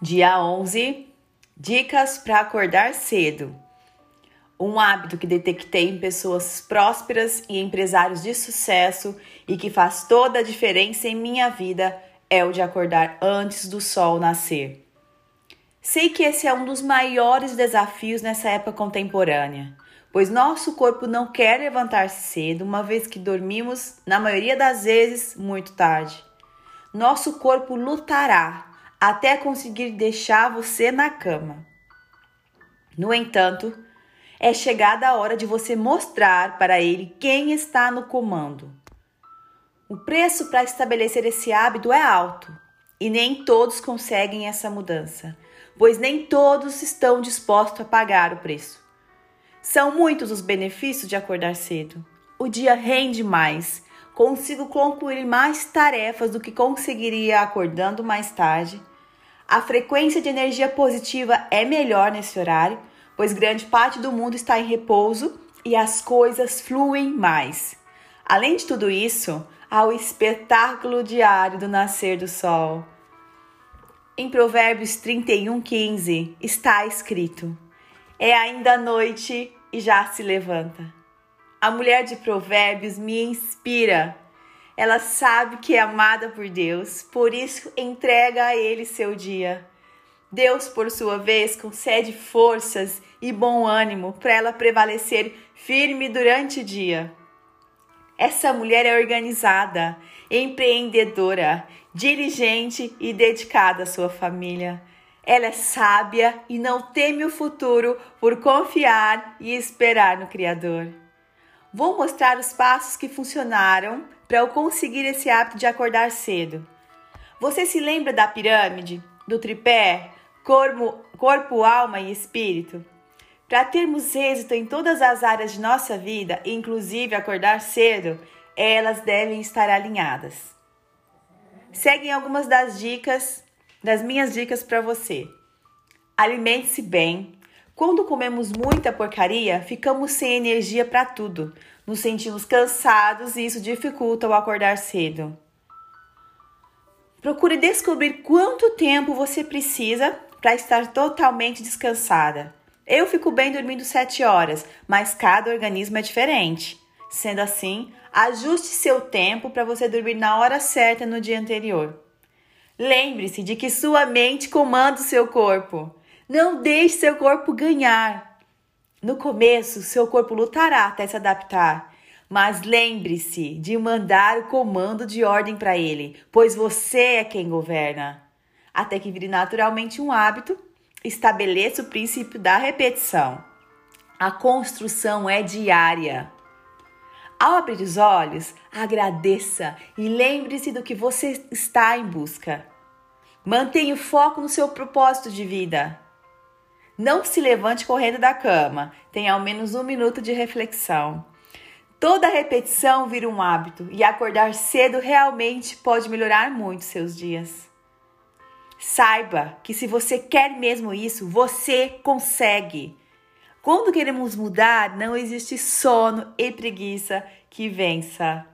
Dia 11 Dicas para acordar cedo. Um hábito que detectei em pessoas prósperas e empresários de sucesso e que faz toda a diferença em minha vida é o de acordar antes do sol nascer. Sei que esse é um dos maiores desafios nessa época contemporânea, pois nosso corpo não quer levantar-se cedo, uma vez que dormimos, na maioria das vezes, muito tarde. Nosso corpo lutará até conseguir deixar você na cama. No entanto, é chegada a hora de você mostrar para ele quem está no comando. O preço para estabelecer esse hábito é alto e nem todos conseguem essa mudança, pois nem todos estão dispostos a pagar o preço. São muitos os benefícios de acordar cedo. O dia rende mais, consigo concluir mais tarefas do que conseguiria acordando mais tarde a frequência de energia positiva é melhor nesse horário, pois grande parte do mundo está em repouso e as coisas fluem mais. Além de tudo isso, há o espetáculo diário do nascer do sol. Em Provérbios 31:15 está escrito: É ainda noite e já se levanta. A mulher de Provérbios me inspira ela sabe que é amada por Deus, por isso entrega a Ele seu dia. Deus, por sua vez, concede forças e bom ânimo para ela prevalecer firme durante o dia. Essa mulher é organizada, empreendedora, diligente e dedicada à sua família. Ela é sábia e não teme o futuro por confiar e esperar no Criador. Vou mostrar os passos que funcionaram para eu conseguir esse hábito de acordar cedo. Você se lembra da pirâmide, do tripé, corpo, corpo alma e espírito? Para termos êxito em todas as áreas de nossa vida, inclusive acordar cedo, elas devem estar alinhadas. Seguem algumas das dicas, das minhas dicas para você. Alimente-se bem. Quando comemos muita porcaria, ficamos sem energia para tudo nos sentimos cansados e isso dificulta o acordar cedo. Procure descobrir quanto tempo você precisa para estar totalmente descansada. Eu fico bem dormindo 7 horas, mas cada organismo é diferente. Sendo assim, ajuste seu tempo para você dormir na hora certa no dia anterior. Lembre-se de que sua mente comanda o seu corpo. Não deixe seu corpo ganhar. No começo, seu corpo lutará até se adaptar, mas lembre-se de mandar o comando de ordem para ele, pois você é quem governa. Até que vire naturalmente um hábito, estabeleça o princípio da repetição. A construção é diária. Ao abrir os olhos, agradeça e lembre-se do que você está em busca. Mantenha o foco no seu propósito de vida. Não se levante correndo da cama. Tenha ao menos um minuto de reflexão. Toda repetição vira um hábito e acordar cedo realmente pode melhorar muito seus dias. Saiba que se você quer mesmo isso, você consegue. Quando queremos mudar, não existe sono e preguiça que vença.